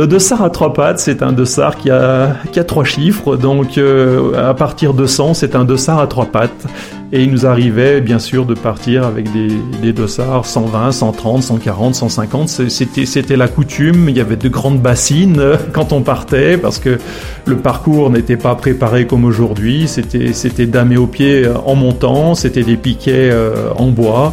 le dossard à trois pattes, c'est un dossard qui a, trois chiffres. Donc, euh, à partir de 100, c'est un dossard à trois pattes. Et il nous arrivait, bien sûr, de partir avec des, des dossards 120, 130, 140, 150. C'était, c'était la coutume. Il y avait de grandes bassines euh, quand on partait parce que le parcours n'était pas préparé comme aujourd'hui. C'était, c'était damé au pied euh, en montant. C'était des piquets en bois.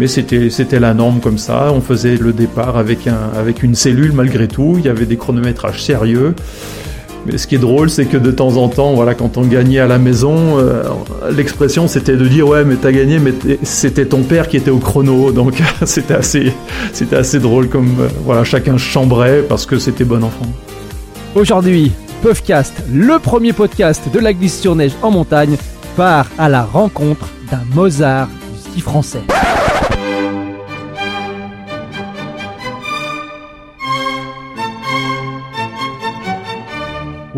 Mais c'était, c'était la norme comme ça. On faisait le départ avec, un, avec une cellule malgré tout. Il y avait des chronométrages sérieux. Mais ce qui est drôle, c'est que de temps en temps, voilà, quand on gagnait à la maison, euh, l'expression c'était de dire ouais, mais t'as gagné, mais c'était ton père qui était au chrono, donc c'était assez, c'était assez drôle comme euh, voilà, chacun chambrait parce que c'était bon enfant. Aujourd'hui, Puffcast, le premier podcast de la glisse sur neige en montagne, part à la rencontre d'un Mozart du ski français.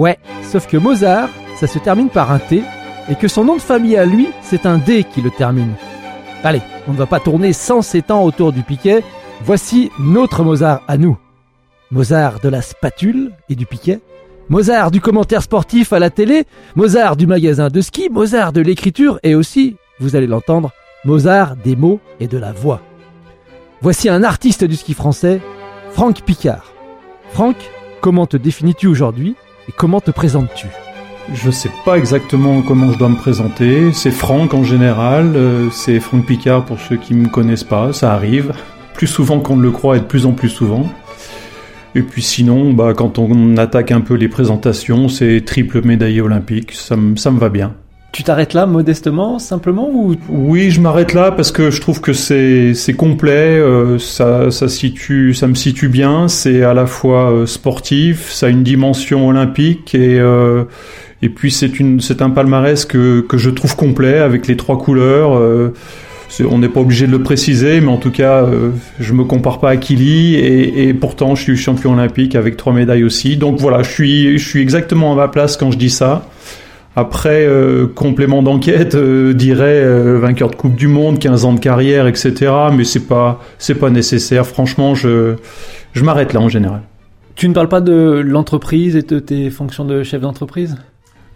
Ouais, sauf que Mozart, ça se termine par un T, et que son nom de famille à lui, c'est un D qui le termine. Allez, on ne va pas tourner 107 ans autour du piquet, voici notre Mozart à nous. Mozart de la spatule et du piquet, Mozart du commentaire sportif à la télé, Mozart du magasin de ski, Mozart de l'écriture et aussi, vous allez l'entendre, Mozart des mots et de la voix. Voici un artiste du ski français, Franck Picard. Franck, comment te définis-tu aujourd'hui? Et comment te présentes-tu? Je sais pas exactement comment je dois me présenter. C'est Franck en général. Euh, c'est Franck Picard pour ceux qui me connaissent pas. Ça arrive. Plus souvent qu'on ne le croit et de plus en plus souvent. Et puis sinon, bah, quand on attaque un peu les présentations, c'est triple médaillé olympique. Ça, ça me va bien. Tu t'arrêtes là modestement, simplement ou Oui, je m'arrête là parce que je trouve que c'est complet, euh, ça ça situe, ça me situe bien. C'est à la fois euh, sportif, ça a une dimension olympique et euh, et puis c'est un palmarès que que je trouve complet avec les trois couleurs. on n'est pas obligé de le préciser, mais en tout cas, je me compare pas à Kili et, et, pourtant je suis champion olympique avec trois médailles aussi. Donc voilà, je suis je suis exactement à ma place quand je dis ça. Après, euh, complément d'enquête, euh, dirait euh, vainqueur de Coupe du Monde, 15 ans de carrière, etc. Mais c'est pas, c'est pas nécessaire. Franchement, je, je m'arrête là en général. Tu ne parles pas de l'entreprise et de tes fonctions de chef d'entreprise?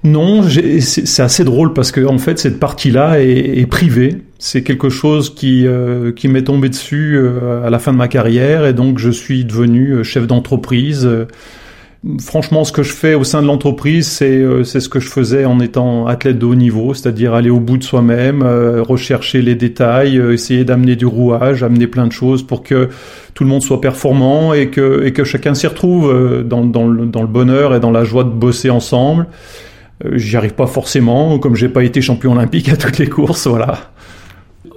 Non, c'est assez drôle parce que en fait cette partie-là est, est, privée. C'est quelque chose qui qui m'est tombé dessus à la fin de ma carrière et donc je suis devenu chef d'entreprise Franchement, ce que je fais au sein de l'entreprise, c'est euh, ce que je faisais en étant athlète de haut niveau, c'est-à-dire aller au bout de soi-même, euh, rechercher les détails, euh, essayer d'amener du rouage, amener plein de choses pour que tout le monde soit performant et que et que chacun s'y retrouve dans dans le, dans le bonheur et dans la joie de bosser ensemble. J'y arrive pas forcément, comme j'ai pas été champion olympique à toutes les courses, voilà.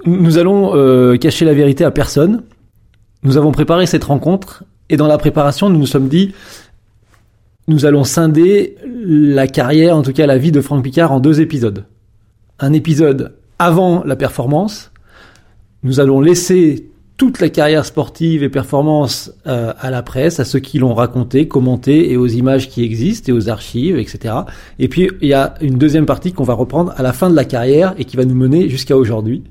Nous allons cacher la vérité à personne. Nous avons préparé cette rencontre et dans la préparation, nous nous sommes dit nous allons scinder la carrière, en tout cas la vie de Franck Picard en deux épisodes. Un épisode avant la performance. Nous allons laisser toute la carrière sportive et performance euh, à la presse, à ceux qui l'ont raconté, commenté et aux images qui existent et aux archives, etc. Et puis il y a une deuxième partie qu'on va reprendre à la fin de la carrière et qui va nous mener jusqu'à aujourd'hui.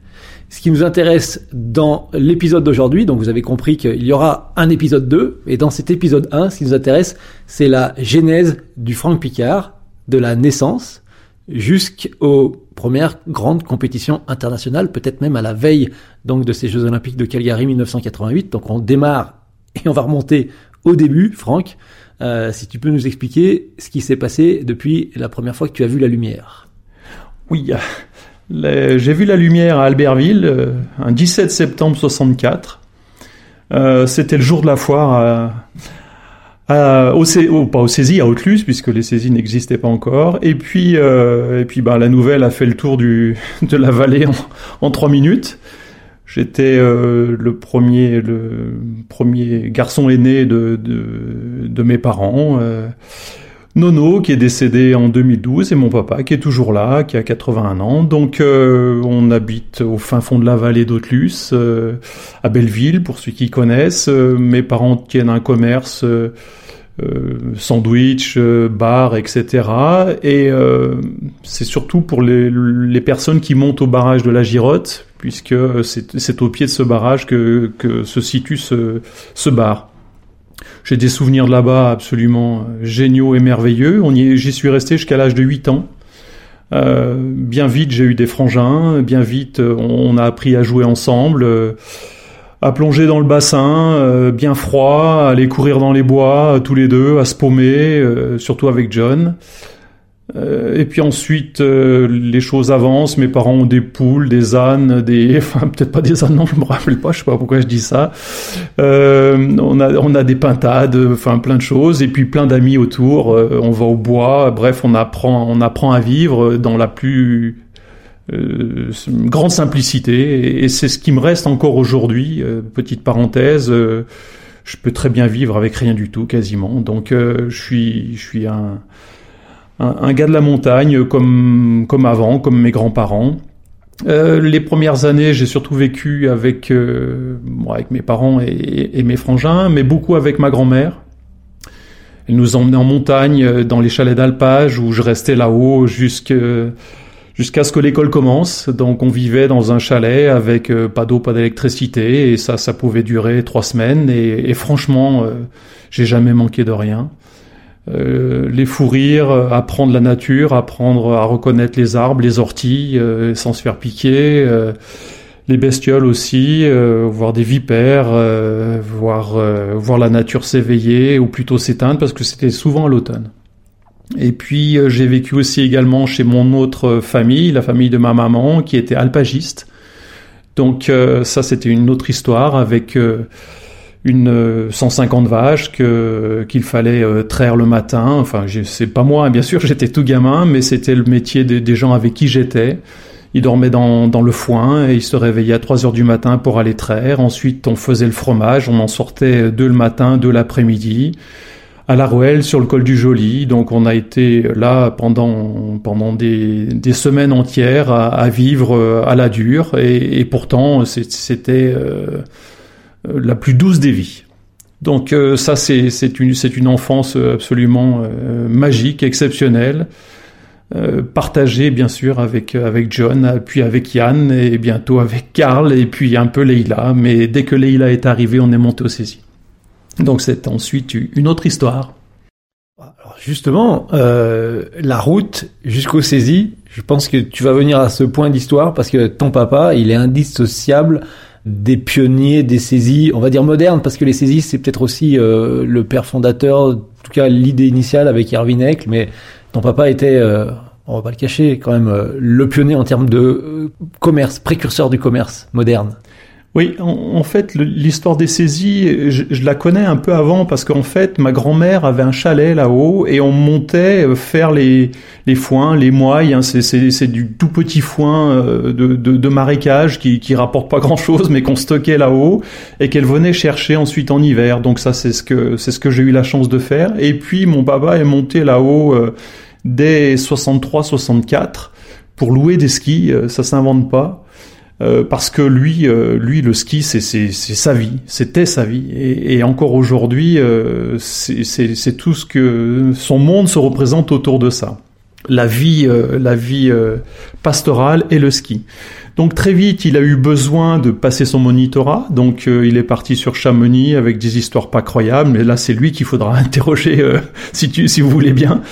Ce qui nous intéresse dans l'épisode d'aujourd'hui, donc vous avez compris qu'il y aura un épisode 2, et dans cet épisode 1, ce qui nous intéresse, c'est la genèse du Franck Picard, de la naissance jusqu'aux premières grandes compétitions internationales, peut-être même à la veille donc de ces Jeux Olympiques de Calgary 1988. Donc on démarre et on va remonter au début, Franck. Euh, si tu peux nous expliquer ce qui s'est passé depuis la première fois que tu as vu la lumière. Oui, j'ai vu la lumière à Albertville, euh, un 17 septembre 64. Euh, c'était le jour de la foire à, au, au, pas au saisie, à Haute-Luz, puisque les saisies n'existaient pas encore. Et puis, euh, et puis bah, la nouvelle a fait le tour du, de la vallée en, en trois minutes. J'étais euh, le premier, le premier garçon aîné de, de, de mes parents. Nono qui est décédé en 2012 et mon papa qui est toujours là, qui a 81 ans. Donc euh, on habite au fin fond de la vallée d'Autlus, euh, à Belleville pour ceux qui connaissent. Euh, mes parents tiennent un commerce sandwich, bar, etc. Et c'est surtout pour les, personnes qui montent au barrage de la Girotte, puisque c'est au pied de ce barrage que, se situe ce bar. J'ai des souvenirs de là-bas absolument géniaux et merveilleux. J'y suis resté jusqu'à l'âge de 8 ans. Euh, bien vite, j'ai eu des frangins. Bien vite, on, a appris à jouer ensemble, euh, à plonger dans le bassin, euh, bien froid, à aller courir dans les bois tous les deux, à se paumer, surtout avec John. Euh, et puis ensuite, euh, les choses avancent. Mes parents ont des poules, des ânes, des, enfin peut-être pas des ânes, non, je me rappelle pas, je sais pas pourquoi je dis ça. Euh, on a, on a des pintades, enfin plein de choses, et puis plein d'amis autour. Euh, on va au bois. Bref, on apprend, on apprend à vivre dans la plus grande simplicité. Et, c'est ce qui me reste encore aujourd'hui. petite parenthèse. je peux très bien vivre avec rien du tout, quasiment. Donc, je suis, je suis un un, gars de la montagne comme, comme avant, comme mes grands-parents. Euh, les premières années, j'ai surtout vécu avec, euh, avec mes parents et, mes frangins, mais beaucoup avec ma grand-mère. Elle nous emmenait en montagne, euh, dans les chalets d'alpage, où je restais là-haut jusqu'à ce que l'école commence. Donc on vivait dans un chalet avec pas d'eau, pas d'électricité, et ça, ça pouvait durer trois semaines. Et, et franchement, j'ai jamais manqué de rien. Euh, les fous rires, apprendre la nature, apprendre à reconnaître les arbres, les orties, euh, sans se faire piquer, euh, les bestioles aussi, voir des vipères, voir voir la nature s'éveiller ou plutôt s'éteindre parce que c'était souvent à l'automne. Et puis j'ai vécu aussi également chez mon autre famille, la famille de ma maman, qui était alpagiste. Donc ça c'était une autre histoire avec une 150 euh, vaches qu'il fallait euh, traire le matin. Enfin, c'est pas moi, hein, bien sûr, j'étais tout gamin, mais c'était le métier des, gens avec qui j'étais. Ils dormaient dans, le foin et ils se réveillaient à 3 heures du matin pour aller traire. Ensuite, on faisait le fromage, on en sortait deux le matin, deux l'après-midi à La Ruelle sur le col du Joli. Donc on a été là pendant pendant des, des semaines entières à, vivre euh, à la dure et, pourtant c'était la plus douce des vies. Donc euh, ça, c'est une, une enfance euh, absolument magique, exceptionnelle, partagée bien sûr avec, avec John, puis avec Yann, et bientôt avec Karl, et puis un peu Leila. Mais dès que Leila est arrivée, on est monté au saisie. Donc c'est ensuite une autre histoire. Justement, la route jusqu'au saisie, je pense que tu vas venir à ce point d'histoire parce que ton papa, il est indissociable des pionniers des saisies, on va dire modernes, parce que les saisies, c'est peut-être aussi euh, le père fondateur, en tout cas l'idée initiale avec Erwin Eck, mais ton papa était, euh, on va pas le cacher, quand même euh, le pionnier en termes de commerce, précurseur du commerce moderne. Oui, en, fait, l'histoire des saisies, je, la connais un peu avant parce qu'en fait, ma grand-mère avait un chalet là-haut et on montait euh, faire les, les foins, les moilles. Hein, c'est du tout petit foin euh, de, de, de marécage qui, qui rapporte pas grand-chose, mais qu'on stockait là-haut et qu'elle venait chercher ensuite en hiver. Donc ça, c'est ce que c'est ce que j'ai eu la chance de faire. Et puis mon papa est monté là-haut euh, dès 63-64 pour louer des skis. ça s'invente pas. Euh, parce que lui, euh, lui, le ski, c'est sa vie, c'était sa vie, et, encore aujourd'hui, euh, c'est tout ce que son monde se représente autour de ça. La vie, la vie pastorale et le ski. Donc très vite, il a eu besoin de passer son monitorat. Donc il est parti sur Chamonix avec des histoires pas croyables. Mais là, c'est lui qu'il faudra interroger si, tu, si vous voulez bien.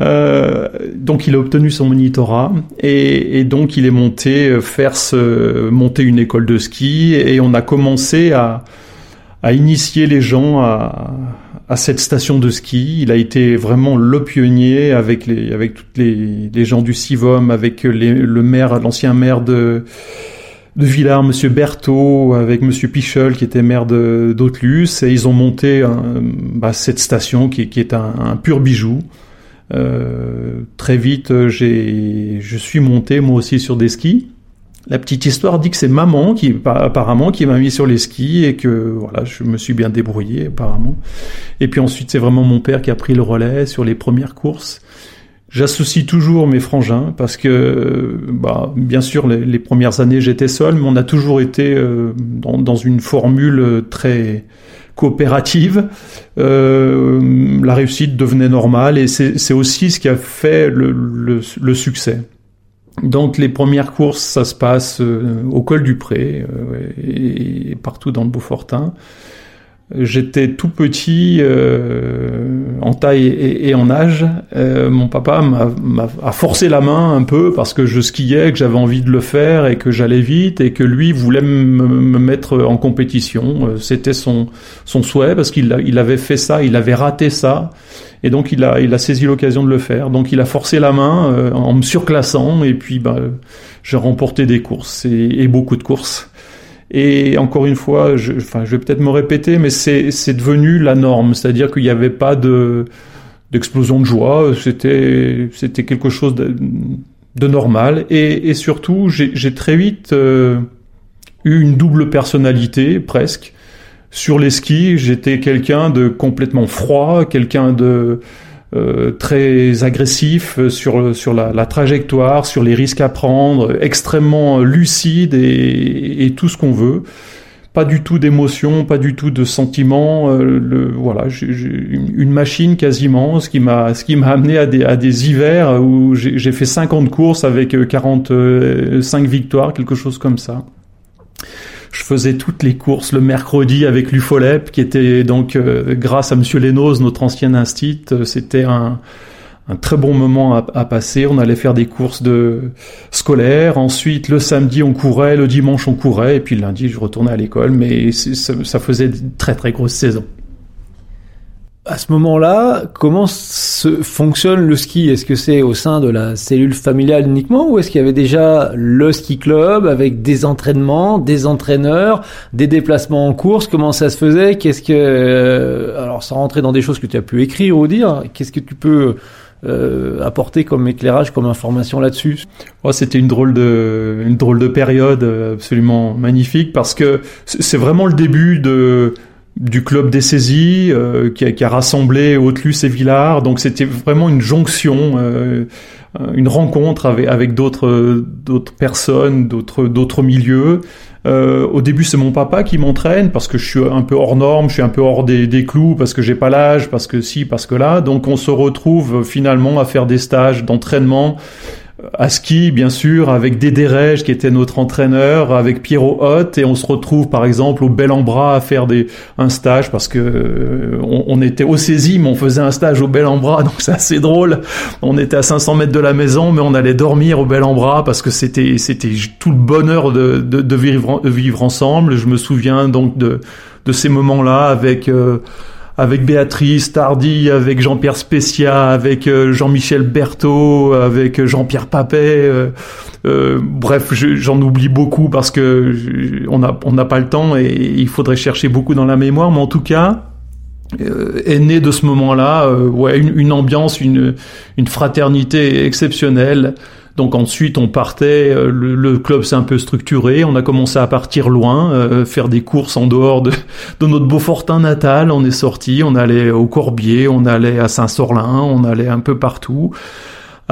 Euh, donc il a obtenu son monitorat et, et, donc il est monté euh, faire ce, monter une école de ski et on a commencé à, à initier les gens à, à, cette station de ski. Il a été vraiment le pionnier avec les avec toutes les, les gens du Civom, avec les, le maire, l'ancien maire de de Villars, Monsieur Berthaud, avec Monsieur Pichel, qui était maire d'Autlus, et ils ont monté bah, cette station qui, qui est un, un pur bijou. Euh, très vite, j'ai, je suis monté moi aussi sur des skis. La petite histoire dit que c'est maman qui apparemment qui m'a mis sur les skis et que voilà, je me suis bien débrouillé apparemment. Et puis ensuite, c'est vraiment mon père qui a pris le relais sur les premières courses. J'associe toujours mes frangins parce que, bah, bien sûr, les, premières années j'étais seul, mais on a toujours été euh, dans, dans, une formule très coopérative, euh, la réussite devenait normale et c'est aussi ce qui a fait le, le, succès. Donc les premières courses, ça se passe euh, au col du Pré euh, et, partout dans le Beaufortin. J'étais tout petit euh, en taille et, en âge. Mon papa m'a forcé la main un peu parce que je skiais, que j'avais envie de le faire et que j'allais vite et que lui voulait me, mettre en compétition. C'était son, souhait parce qu'il il avait fait ça, il avait raté ça et donc il a, il a saisi l'occasion de le faire. Donc il a forcé la main en me surclassant et puis bah, j'ai remporté des courses et beaucoup de courses. Et encore une fois, je, enfin, je vais peut-être me répéter, mais c'est devenu la norme. C'est-à-dire qu'il n'y avait pas de d'explosion de joie. C'était c'était quelque chose de, de normal. Et, et surtout, j'ai très vite euh, eu une double personnalité presque. Sur les skis, j'étais quelqu'un de complètement froid, quelqu'un de euh, très agressif sur sur la, la, trajectoire, sur les risques à prendre, extrêmement lucide et, et tout ce qu'on veut. Pas du tout d'émotion, pas du tout de sentiment. Euh, le, voilà, une machine quasiment, ce qui m'a ce qui m'a amené à des à des hivers où j'ai fait 50 courses avec 45 victoires, quelque chose comme ça je faisais toutes les courses le mercredi avec l'UFOLEP, qui était donc, euh, grâce à Monsieur Lénos, notre ancien instit, euh, c'était un, très bon moment à, à, passer. On allait faire des courses de scolaires. Ensuite, le samedi, on courait. Le dimanche, on courait. Et puis le lundi, je retournais à l'école. Mais ça, ça faisait une très très grosse saison à ce moment-là, comment se fonctionne le ski? Est-ce que c'est au sein de la cellule familiale uniquement ou est-ce qu'il y avait déjà le ski club avec des entraînements, des entraîneurs, des déplacements en course? Comment ça se faisait? Qu'est-ce que euh, alors sans rentrer dans des choses que tu as pu écrire ou dire, qu'est-ce que tu peux euh, apporter comme éclairage, comme information là-dessus? Oh, C'était une drôle de une drôle de période absolument magnifique parce que c'est vraiment le début de du club des saisies euh, qui, a, qui, a, rassemblé Hautelus et Villars. Donc c'était vraiment une jonction, euh, une rencontre avec, avec d'autres d'autres personnes, d'autres d'autres milieux. Euh, au début, c'est mon papa qui m'entraîne parce que je suis un peu hors norme, je suis un peu hors des, des clous parce que j'ai pas l'âge, parce que si, parce que là. Donc on se retrouve finalement à faire des stages d'entraînement à ski, bien sûr, avec Dédé qui était notre entraîneur, avec Pierrot Hott, et on se retrouve, par exemple, au Bel en Bras à faire des, un stage, parce que euh, on, était au mais on faisait un stage au Bel en Bras, donc c'est assez drôle. On était à 500 mètres de la maison, mais on allait dormir au Bel en Bras, parce que c'était, c'était tout le bonheur de, de, vivre, vivre ensemble. Je me souviens donc de, de ces moments-là avec... Euh, avec Béatrice Tardy, avec Jean-Pierre Spécia, avec euh, Jean-Michel Berthaud, avec euh, Jean-Pierre Papet. Euh, euh bref, j'en oublie beaucoup parce que on n'a on n'a pas le temps et il faudrait chercher beaucoup dans la mémoire. Mais en tout cas, est né de ce moment-là, ouais, une, une, ambiance, une, une fraternité exceptionnelle. Donc ensuite, on partait, euh, le, club s'est un peu structuré, on a commencé à partir loin, euh, faire des courses en dehors de, de notre Beaufortin natal. On est sorti, on allait au Corbier, on allait à Saint-Sorlin, on allait un peu partout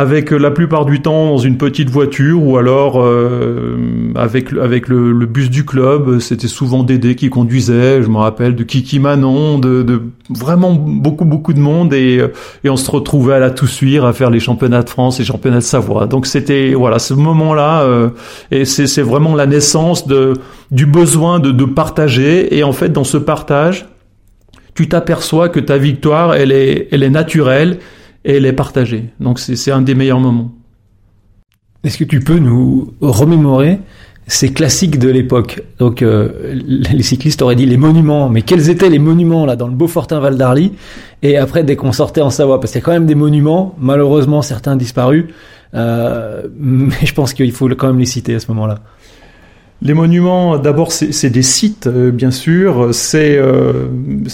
avec la plupart du temps dans une petite voiture ou alors euh, avec avec le, bus du club. C'était souvent Dédé qui conduisait. Je me rappelle de Kiki Manon, de, vraiment beaucoup beaucoup de monde et, et on se retrouvait à la Toussuire à faire les championnats de France et championnats de Savoie. Donc c'était voilà ce moment-là euh, et c'est c'est vraiment la naissance de du besoin de, de partager et en fait dans ce partage tu t'aperçois que ta victoire elle est elle est naturelle et elle est partagée. Donc c'est un des meilleurs moments. Est-ce que tu peux nous remémorer ces classiques de l'époque? Donc euh, les cyclistes auraient dit les monuments, mais quels étaient les monuments là dans le Beaufortin Val d'Arly? Et après dès qu'on sortait en Savoie, parce qu'il y a quand même des monuments, malheureusement certains disparus, euh, mais je pense qu'il faut quand même les citer à ce moment-là. Les monuments, d'abord, c'est des sites, euh, bien sûr. C'est euh,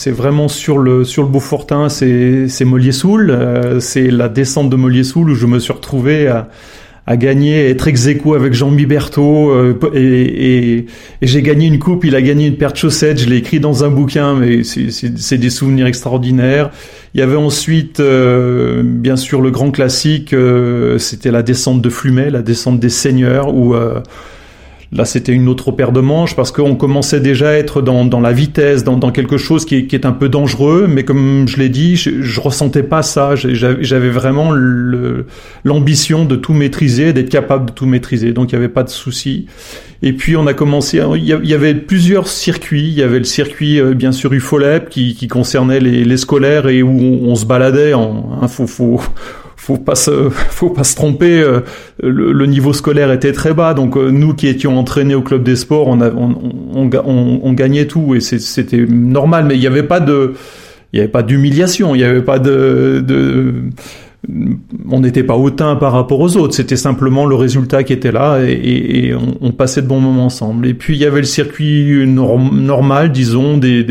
vraiment sur le sur le Beaufortin, c'est Mollier-Soul. Euh, c'est la descente de Mollier-Soul où je me suis retrouvé à, à gagner, être ex avec Jean Berthaud et, et, et j'ai gagné une coupe. Il a gagné une paire de chaussettes. Je l'ai écrit dans un bouquin, mais c'est des souvenirs extraordinaires. Il y avait ensuite, bien sûr, le grand classique. C'était la descente de Flumet, la descente des Seigneurs, où Là, c'était une autre paire de manches parce qu'on commençait déjà à être dans, dans la vitesse, dans, quelque chose qui est, un peu dangereux. Mais comme je l'ai dit, je, je ressentais pas ça. J'avais vraiment l'ambition de tout maîtriser, d'être capable de tout maîtriser. Donc, il n'y avait pas de souci. Et puis, on a commencé. Il y avait plusieurs circuits. Il y avait le circuit, euh, bien sûr, UFOLEP qui, concernait les, scolaires et où on, on se baladait. En, hein, faut, faut, faut pas se, faut pas se tromper. Euh, le, niveau scolaire était très bas, donc euh, nous qui étions entraînés au club des sports, on, on, on, on gagnait tout et c'était normal. Mais il n'y avait pas de, il y avait pas d'humiliation, il n'y avait pas de, de on n'était pas hautain par rapport aux autres, c'était simplement le résultat qui était là et, on, passait de bons moments ensemble. Et puis il y avait le circuit normal, disons, des,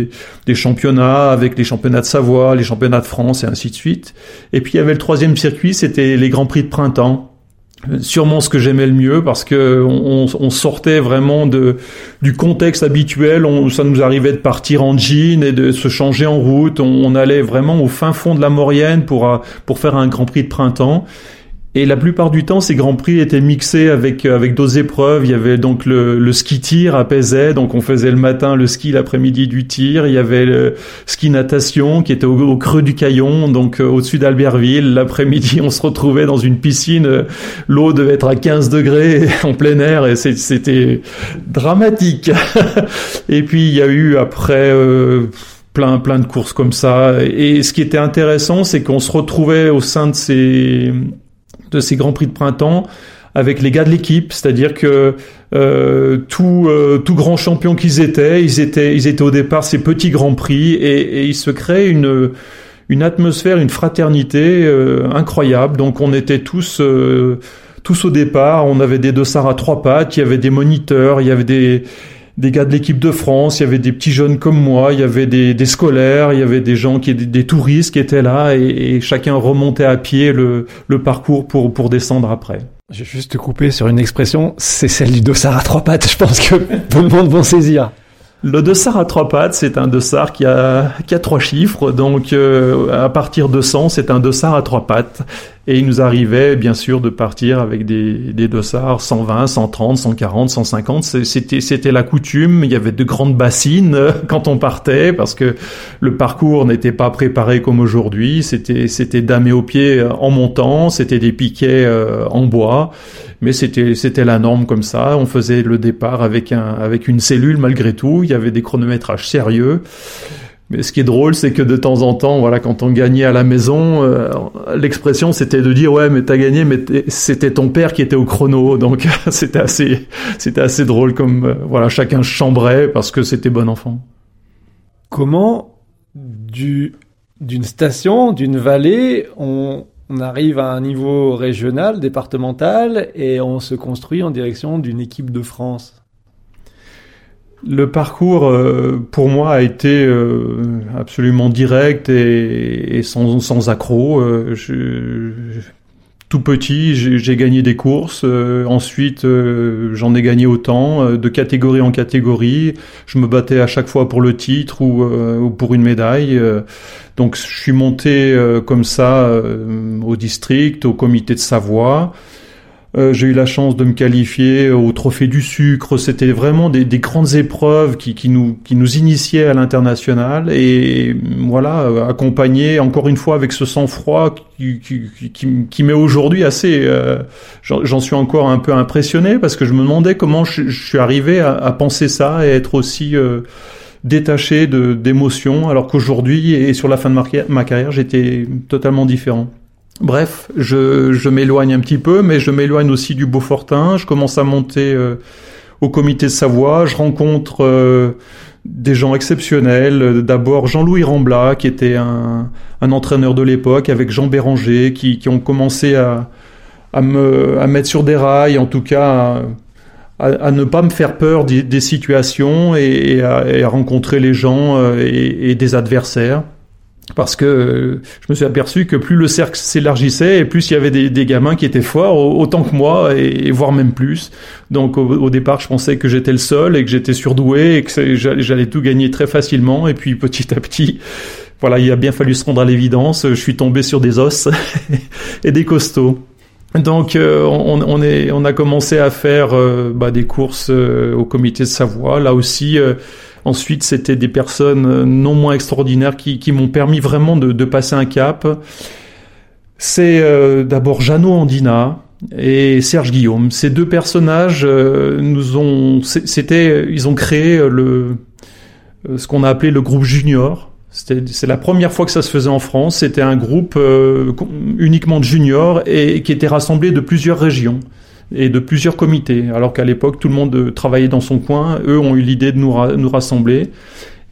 des, championnats avec les championnats de Savoie, les championnats de France et ainsi de suite. Et puis il y avait le troisième circuit, c'était les grands prix de printemps sûrement ce que j'aimais le mieux parce que on, sortait vraiment de du contexte habituel. On, ça nous arrivait de partir en jean et de se changer en route. On, on allait vraiment au fin fond de la Maurienne pour pour faire un Grand Prix de printemps. Et la plupart du temps, ces grands prix étaient mixés avec euh, avec d'autres épreuves. Il y avait donc le, le ski tir à Pézet, donc on faisait le matin le ski, l'après-midi du tir. Il y avait le ski natation qui était au, creux du Caillon, donc euh, au-dessus d'Albertville. L'après-midi, on se retrouvait dans une piscine. L'eau devait être à 15 degrés en plein air et c'était dramatique. et puis il y a eu après. Euh, plein plein de courses comme ça et ce qui était intéressant c'est qu'on se retrouvait au sein de ces de ces grands prix de printemps avec les gars de l'équipe, c'est-à-dire que euh, tout euh, tout grands champions qu'ils étaient, ils étaient ils étaient au départ ces petits grands prix et, et il se crée une une atmosphère, une fraternité euh, incroyable. Donc on était tous euh, tous au départ, on avait des dossards à trois pattes, il y avait des moniteurs, il y avait des des gars de l'équipe de France, il y avait des petits jeunes comme moi, il y avait des, des scolaires, il y avait des gens qui des, des touristes qui étaient là et, et, chacun remontait à pied le, le parcours pour, pour descendre après. Je vais juste te couper sur une expression, c'est celle du dossard à trois pattes, je pense que tout le monde va saisir. Le dossard à trois pattes, c'est un dossard qui a, qui a trois chiffres, donc euh, à partir de 100, c'est un dossard à trois pattes. Et il nous arrivait bien sûr de partir avec des, des dossards 120, 130, 140, 150. C'était, c'était la coutume. Il y avait de grandes bassines euh, quand on partait parce que le parcours n'était pas préparé comme aujourd'hui. C'était, c'était damé au pied euh, en montant. C'était des piquets en bois mais c'était c'était la norme comme ça. On faisait le départ avec un avec une cellule malgré tout. Il y avait des chronométrages sérieux. Mais ce qui est drôle, c'est que de temps en temps, voilà, quand on gagnait à la maison, euh, l'expression c'était de dire ouais, mais t'as gagné, mais c'était ton père qui était au chrono, donc c'était assez, c'était assez drôle comme euh, voilà, chacun chambrait parce que c'était bon enfant. Comment du d'une station, d'une vallée, on on arrive à un niveau régional, départemental, et on se construit en direction d'une équipe de France. Le parcours, euh, pour moi, a été euh, absolument direct et, sans, sans accroc. Euh, tout petit, j'ai gagné des courses. Euh, ensuite, euh, j'en ai gagné autant, euh, de catégorie en catégorie. Je me battais à chaque fois pour le titre ou, ou pour une médaille. donc, je suis monté comme ça au district, au comité de Savoie. Euh, j'ai eu la chance de me qualifier au Trophée du Sucre. C'était vraiment des, des, grandes épreuves qui, qui, nous, qui nous initiaient à l'international. Et voilà, euh, accompagné encore une fois avec ce sang-froid qui, qui, qui, qui m'est aujourd'hui assez... Euh, J'en suis encore un peu impressionné parce que je me demandais comment je, suis arrivé à, à, penser ça et être aussi... Euh, détaché d'émotions alors qu'aujourd'hui et sur la fin de ma carrière j'étais totalement différent. Bref, je, m'éloigne un petit peu, mais je m'éloigne aussi du Beaufortin. Je commence à monter euh, au comité de Savoie. Je rencontre euh, des gens exceptionnels. D'abord Jean-Louis Rambla, qui était un, entraîneur de l'époque, avec Jean Béranger, qui, ont commencé à, me à mettre sur des rails, en tout cas à, ne pas me faire peur des, situations et, à, rencontrer les gens euh, et des adversaires parce que je me suis aperçu que plus le cercle s'élargissait et plus il y avait des, des, gamins qui étaient forts autant que moi et, voire même plus. Donc au, départ, je pensais que j'étais le seul et que j'étais surdoué et que j'allais tout gagner très facilement. Et puis petit à petit, voilà, il a bien fallu se rendre à l'évidence. Je suis tombé sur des os et des costauds. Donc on, on, est, on a commencé à faire bah, des courses au comité de Savoie. Là aussi, ensuite c'était des personnes non moins extraordinaires qui, m'ont permis vraiment de, passer un cap. C'est d'abord Jeannot Andina, et Serge Guillaume. Ces deux personnages euh, nous ont, c'était, ils ont créé le, euh, ce qu'on a appelé le groupe junior. C'est la première fois que ça se faisait en France. C'était un groupe euh, uniquement de juniors et qui était rassemblé de plusieurs régions et de plusieurs comités. Alors qu'à l'époque, tout le monde travaillait dans son coin. Eux ont eu l'idée de nous, rassembler.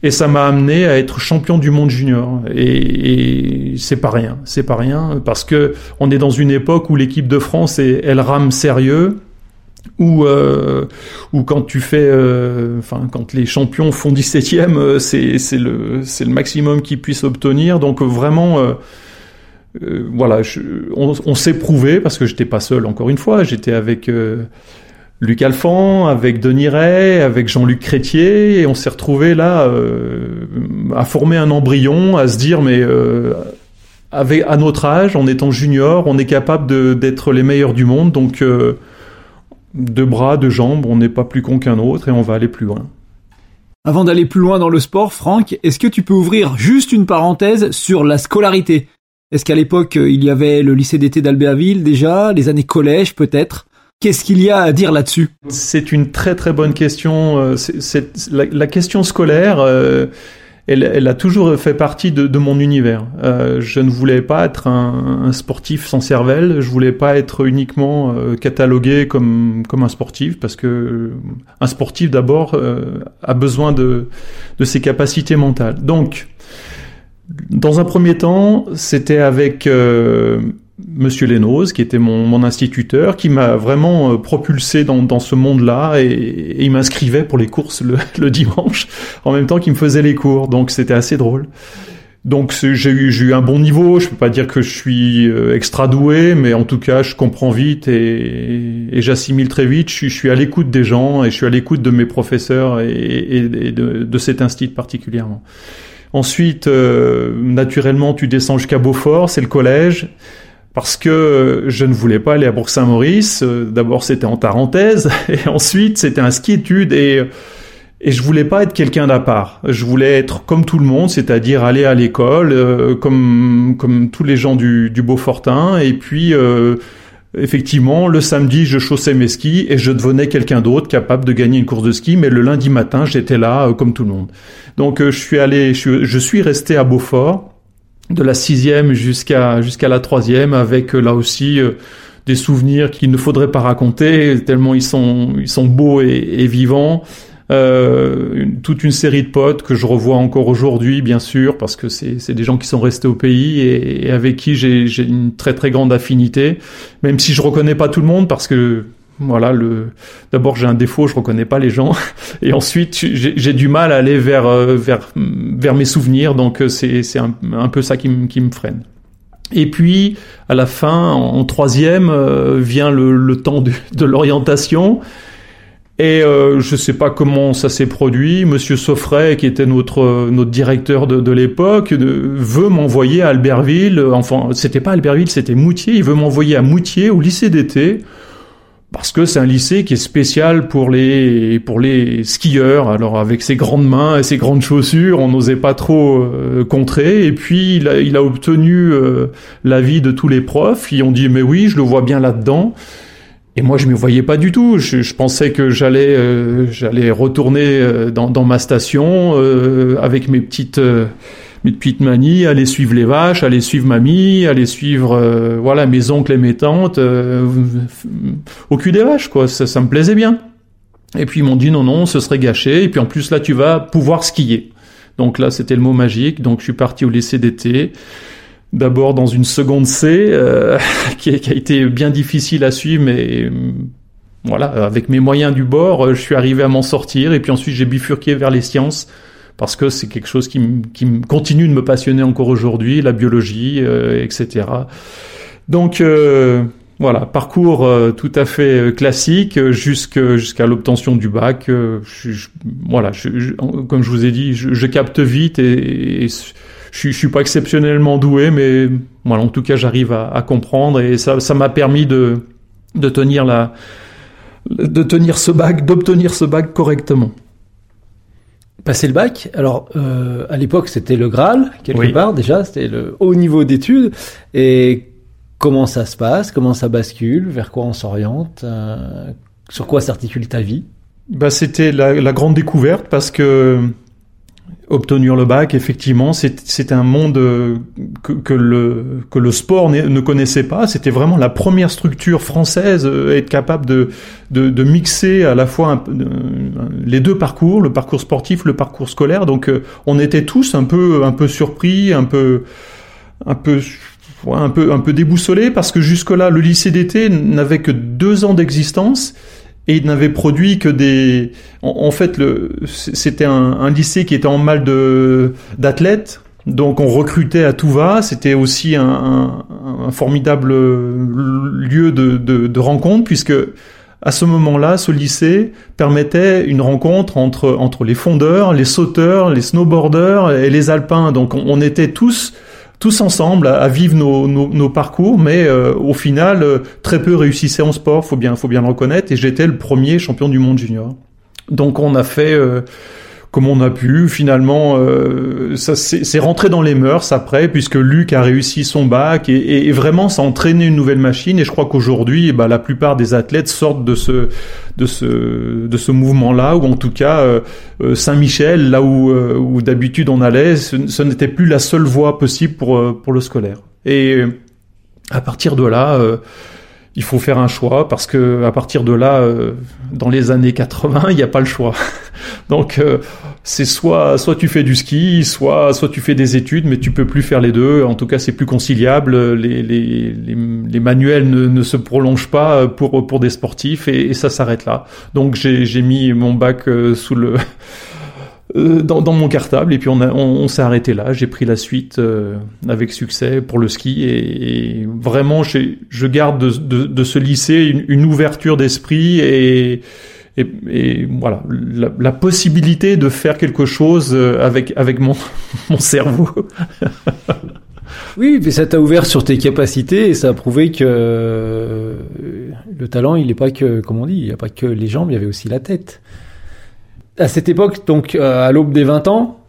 Et ça m'a amené à être champion du monde junior. Et, et c'est pas rien. C'est pas rien parce que on est dans une époque où l'équipe de France elle rame sérieux. Ou euh, quand tu fais, euh, enfin quand les champions font 17e, euh, c'est le maximum qu'ils puissent obtenir. Donc vraiment, euh, euh voilà, on, s'est prouvé parce que j'étais pas seul. Encore une fois, j'étais avec Luc Alphand, avec Denis Ray, avec Jean-Luc Crétier, et on s'est retrouvé là euh, à former un embryon, à se dire mais euh, avec, à notre âge, en étant junior, on est capable d'être les meilleurs du monde, donc euh, deux bras, deux jambes, on n'est pas plus con qu'un autre et on va aller plus loin. Avant d'aller plus loin dans le sport, Franck, est-ce que tu peux ouvrir juste une parenthèse sur la scolarité? Est-ce qu'à l'époque, il y avait le lycée d'été d'Albertville déjà, les années collège peut-être? Qu'est-ce qu'il y a à dire là-dessus? C'est une très très bonne question. Euh, la, question scolaire, euh, elle, a toujours fait partie de, mon univers. Euh, je ne voulais pas être un, sportif sans cervelle. Je voulais pas être uniquement catalogué comme comme un sportif parce que un sportif d'abord a besoin de de ses capacités mentales. Donc dans un premier temps, c'était avec Monsieur Lénoz, qui était mon, mon instituteur, qui m'a vraiment euh, propulsé dans, dans ce monde-là et, il m'inscrivait pour les courses le, le, dimanche en même temps qu'il me faisait les cours. Donc c'était assez drôle. Donc j'ai eu, eu un bon niveau. Je peux pas dire que je suis euh, extra doué, mais en tout cas je comprends vite et, et j'assimile très vite. Je suis, je suis à l'écoute des gens et je suis à l'écoute de mes professeurs et, et de, de, cet institut particulièrement. Ensuite, euh, naturellement, tu descends jusqu'à Beaufort, c'est le collège parce que je ne voulais pas aller à Bourg-Saint-Maurice. Euh, d'abord, c'était en Tarentaise, et ensuite, c'était un ski-étude, et, et je voulais pas être quelqu'un d'à part. Je voulais être comme tout le monde, c'est-à-dire aller à l'école, euh, comme, comme tous les gens du, du Beaufortin, et puis... Euh, effectivement, le samedi, je chaussais mes skis et je devenais quelqu'un d'autre capable de gagner une course de ski, mais le lundi matin, j'étais là comme tout le monde. Donc, je suis allé, je, suis resté à Beaufort de la sixième jusqu'à jusqu'à la troisième, avec euh, là aussi euh, des souvenirs qu'il ne faudrait pas raconter tellement ils sont ils sont beaux et, vivants. Euh, toute une série de potes que je revois encore aujourd'hui, bien sûr, parce que c'est des gens qui sont restés au pays et, et avec qui j'ai une très très grande affinité, même si je reconnais pas tout le monde, parce que voilà, le d'abord j'ai un défaut, je reconnais pas les gens, et ensuite j'ai du mal à aller vers euh, vers vers mes souvenirs, donc euh, c'est un, un, peu ça qui me qui me freine. Et puis à la fin, en, troisième, vient le, le, temps de, de l'orientation. Et euh, je sais pas comment ça s'est produit. Monsieur Soffray, qui était notre notre directeur de, l'époque, veut m'envoyer à Albertville. Enfin, c'était pas Albertville, c'était Moutier. Il veut m'envoyer à Moutier au lycée d'été parce que c'est un lycée qui est spécial pour les pour les skieurs. Alors avec ses grandes mains et ses grandes chaussures, on n'osait pas trop euh, contrer. Et puis il a, obtenu euh, l'avis de tous les profs qui ont dit mais oui, je le vois bien là-dedans. Et moi je me voyais pas du tout. Je, je pensais que j'allais euh, j'allais retourner dans, dans ma station avec mes petites mes petites manies, aller suivre les vaches, aller suivre mamie, aller suivre euh, voilà mes oncles et mes tantes euh, au cul des vaches quoi. Ça, ça me plaisait bien. Et puis ils m'ont dit non non, ce serait gâché. Et puis en plus là tu vas pouvoir skier. Donc là c'était le mot magique. Donc je suis parti au lycée d'été. D'abord dans une seconde C euh, qui, a, qui, a, été bien difficile à suivre, mais voilà avec mes moyens du bord, je suis arrivé à m'en sortir. Et puis ensuite j'ai bifurqué vers les sciences parce que c'est quelque chose qui, qui continue de me passionner encore aujourd'hui, la biologie, euh, etc. Donc euh, voilà, parcours euh, tout à fait euh, classique jusqu'à l'obtention du bac. Voilà, comme je vous ai dit, je, capte vite et, et, je je, suis pas exceptionnellement doué, mais voilà, en tout cas, j'arrive à, à, comprendre et ça, ça m'a permis de, de tenir la, de tenir ce bac, d'obtenir ce bac correctement. Passer le bac, alors euh, à l'époque c'était le Graal quelque oui. part déjà, c'était le haut niveau d'études. Et comment ça se passe, comment ça bascule, vers quoi on s'oriente, euh, sur quoi s'articule ta vie? Bah c'était la, la, grande découverte parce que obtenir le bac, effectivement, c'est un monde euh, que, que, le, que le sport ne connaissait pas. C'était vraiment la première structure française à être capable de, de, de mixer à la fois les deux parcours, le parcours sportif, le parcours scolaire. Donc, euh, on était tous un peu, un peu surpris, un peu, un peu, un peu, un peu déboussolés parce que jusque-là, le lycée d'été n'avait que deux ans d'existence et il n'avait produit que des. En, fait, le, c'était un, lycée qui était en mal de d'athlètes, donc on recrutait à tout va. C'était aussi un, un, un, formidable lieu de, de, de rencontre puisque à ce moment-là, ce lycée permettait une rencontre entre entre les fondeurs, les sauteurs, les snowboarders et les alpins. Donc on, on était tous tous ensemble à, vivre nos, parcours, mais euh, au final, euh, très peu réussissaient en sport, faut bien, faut bien le reconnaître, et j'étais le premier champion du monde junior. Donc on a fait euh, comme on a pu. Finalement, euh, ça c'est rentré dans les mœurs après, puisque Luc a réussi son bac et, et vraiment ça a entraîné une nouvelle machine. Et je crois qu'aujourd'hui, bah, la plupart des athlètes sortent de ce de ce de ce mouvement-là, ou en tout cas euh, Saint-Michel, là où euh, où d'habitude on allait, ce, ce n'était plus la seule voie possible pour euh, pour le scolaire. Et à partir de là il faut faire un choix parce que à partir de là, euh, dans les années 80, il n'y a pas le choix. Donc euh, c'est soit soit tu fais du ski, soit soit tu fais des études, mais tu peux plus faire les deux. En tout cas, c'est plus conciliable. Les, les, les, les manuels ne, se prolongent pas pour pour des sportifs et, et ça s'arrête là. Donc j'ai mis mon bac euh, sous le dans, dans, mon cartable et puis on, on, on s'est arrêté là. J'ai pris la suite euh, avec succès pour le ski et, et vraiment je garde de, de, de, ce lycée une, une ouverture d'esprit et, et, voilà la, la, possibilité de faire quelque chose euh, avec avec mon, mon cerveau. oui, mais ça t'a ouvert sur tes capacités et ça a prouvé que le talent, il n'est pas que, comme on dit, il n'y a pas que les jambes, il y avait aussi la tête à cette époque, donc euh, à l'aube des 20 ans,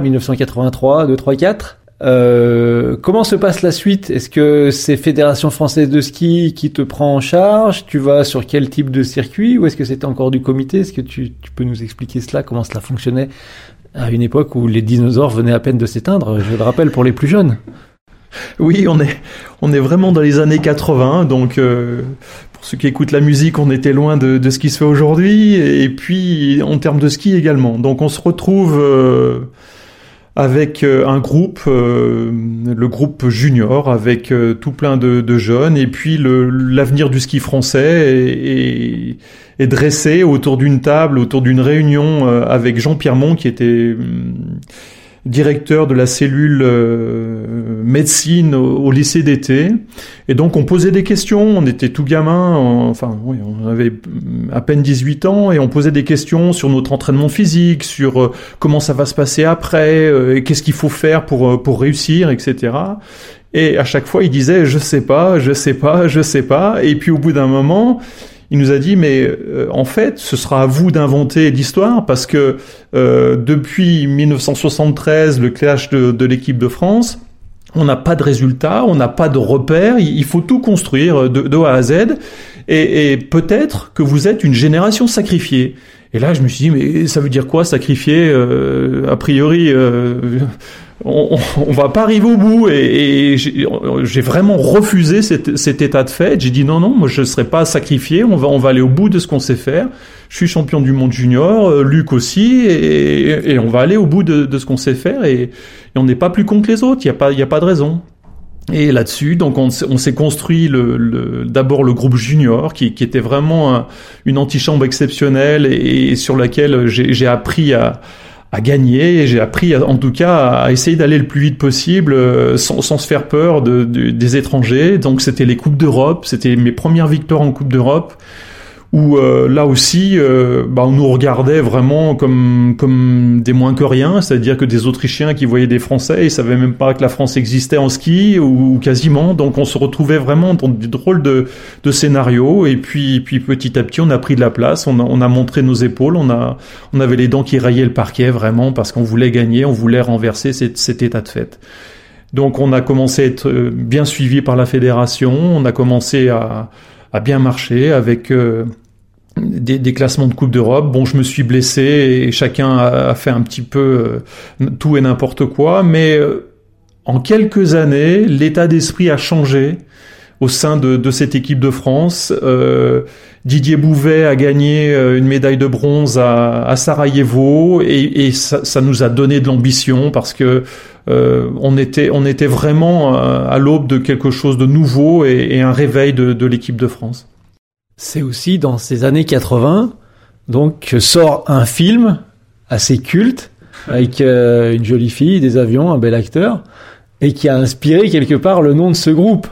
1983, 2, 3, 4, euh, comment se passe la suite? Est-ce que c'est Fédération française de ski qui te prend en charge Tu vas sur quel type de circuit Ou est-ce que c'était encore du comité? Est-ce que tu, tu, peux nous expliquer cela Comment cela fonctionnait à une époque où les dinosaures venaient à peine de s'éteindre? Je le rappelle pour les plus jeunes. Oui, on est, on est vraiment dans les années 80, donc euh, ceux qui écoutent la musique, on était loin de, ce qui se fait aujourd'hui, et puis en termes de ski également. Donc on se retrouve euh, avec euh, un groupe, euh, le groupe junior, avec tout plein de, jeunes, et puis l'avenir du ski français est, dressé autour d'une table, autour d'une réunion avec Jean Pierremont, qui était directeur de la cellule euh, médecine au, lycée d'été. Et donc on posait des questions, on était tout gamin, enfin oui, on avait à peine 18 ans et on posait des questions sur notre entraînement physique, sur euh, comment ça va se passer après, euh, qu'est-ce qu'il faut faire pour euh, pour réussir, etc. Et à chaque fois il disait je sais pas, je sais pas, je sais pas. Et puis au bout d'un moment il nous a dit mais euh, en fait ce sera à vous d'inventer l'histoire parce que euh, depuis 1973 le clash de, de l'équipe de France on n'a pas de résultats, on n'a pas de repères, il faut tout construire de, de A à Z et, peut-être que vous êtes une génération sacrifiée. Et là, je me suis dit, mais ça veut dire quoi sacrifier euh, A priori, euh, on, on, va pas arriver au bout. Et, et j'ai vraiment refusé cet, cet, état de fait. J'ai dit non, non, moi je ne serai pas sacrifié. On va, on va aller au bout de ce qu'on sait faire. Je suis champion du monde junior, euh, Luc aussi, et, et, on va aller au bout de, de ce qu'on sait faire. Et, on n'est pas plus con que les autres. Il n'y a pas, y a pas de raison. Et là-dessus, donc on, on s'est construit le, le, d'abord le groupe junior, qui, qui était vraiment un, une antichambre exceptionnelle et, et sur laquelle j'ai appris à, à gagner. J'ai appris, en tout cas, à essayer d'aller le plus vite possible, euh, sans, se faire peur de, de, des étrangers. Donc c'était les coupes d'Europe, c'était mes premières victoires en Coupe d'Europe où euh, là aussi, euh, bah, on nous regardait vraiment comme comme des moins que rien, c'est-à-dire que des Autrichiens qui voyaient des Français, ils savaient même pas que la France existait en ski ou, quasiment. Donc on se retrouvait vraiment dans des drôles de, de scénarios. Et puis puis petit à petit, on a pris de la place, on a, on a montré nos épaules, on a on avait les dents qui rayaient le parquet vraiment parce qu'on voulait gagner, on voulait renverser cet, cet état de fait. Donc on a commencé à être euh, bien suivi par la fédération, on a commencé à, à bien marcher avec euh, des, classements de Coupe d'Europe. Bon, je me suis blessé et chacun a, fait un petit peu euh, tout et n'importe quoi, mais euh, en quelques années, l'état d'esprit a changé au sein de, cette équipe de France. Euh, Didier Bouvet a gagné une médaille de bronze à, Sarajevo et, et ça, nous a donné de l'ambition parce que on était on était vraiment à l'aube de quelque chose de nouveau et, un réveil de l'équipe de France. C'est aussi dans ces années 80, donc, sort un film assez culte avec euh, une jolie fille, des avions, un bel acteur, et qui a inspiré quelque part le nom de ce groupe.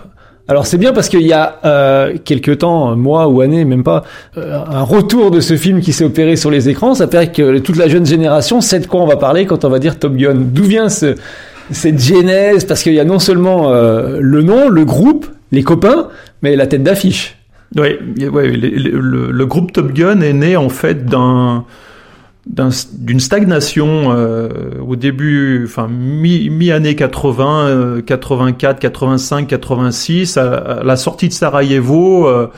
Alors c'est bien parce qu'il y a euh, quelques temps, mois ou années, même pas, euh, un retour de ce film qui s'est opéré sur les écrans. Ça fait que toute la jeune génération sait de quoi on va parler quand on va dire Top Gun. D'où vient ce, cette genèse? Parce qu'il y a non sellement euh, le nom, le groupe, les copains, mais la tête d'affiche. Oui, ouais, le, groupe Top Gun est né en fait d'un d'une stagnation euh, au début, enfin mi, mi année 80, euh, 84, 85, 86, à, à, la sortie de Sarajevo. Euh,